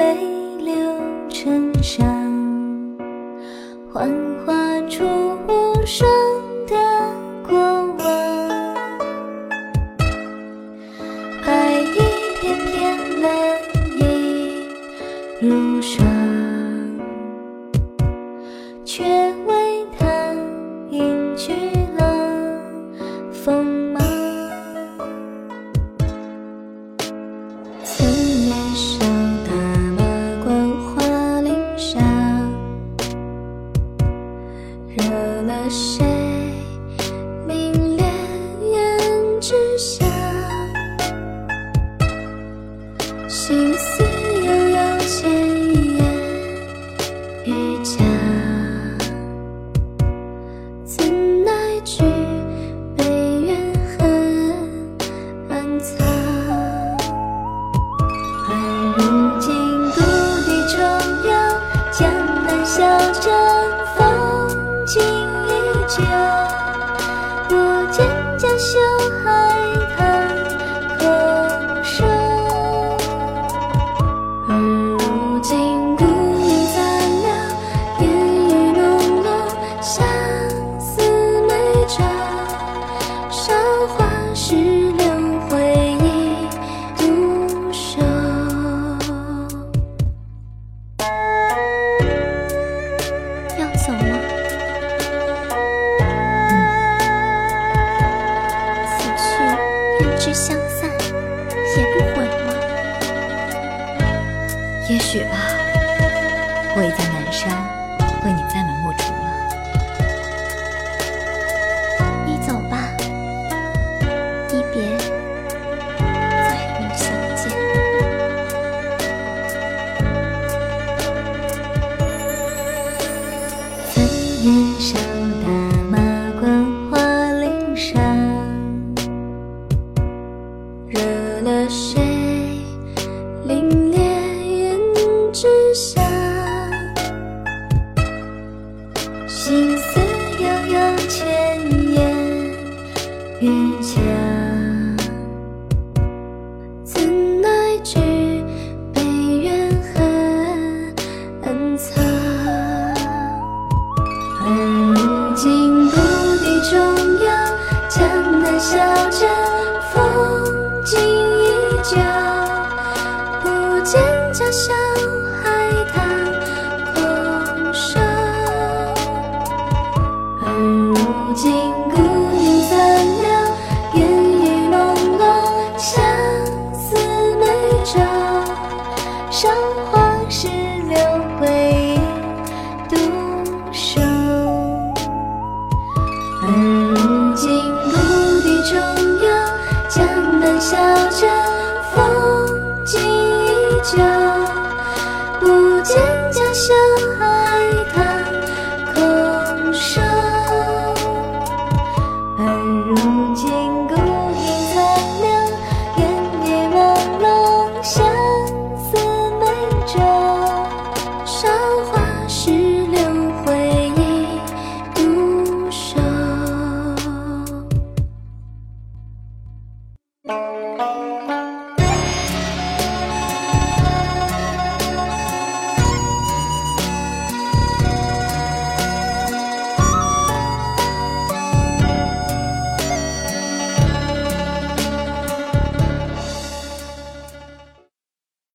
泪流成伤，幻化出无声的过往。白衣翩翩，蓝衣如霜。就分之相散也不悔吗？也许吧我已在南山为你栽满木竹了你走吧一别再无相见。了谁，凛冽胭脂香，心思悠悠千年，月桥。笑海棠共赏而如今孤影残留烟雨朦胧相思美酒韶华识六挥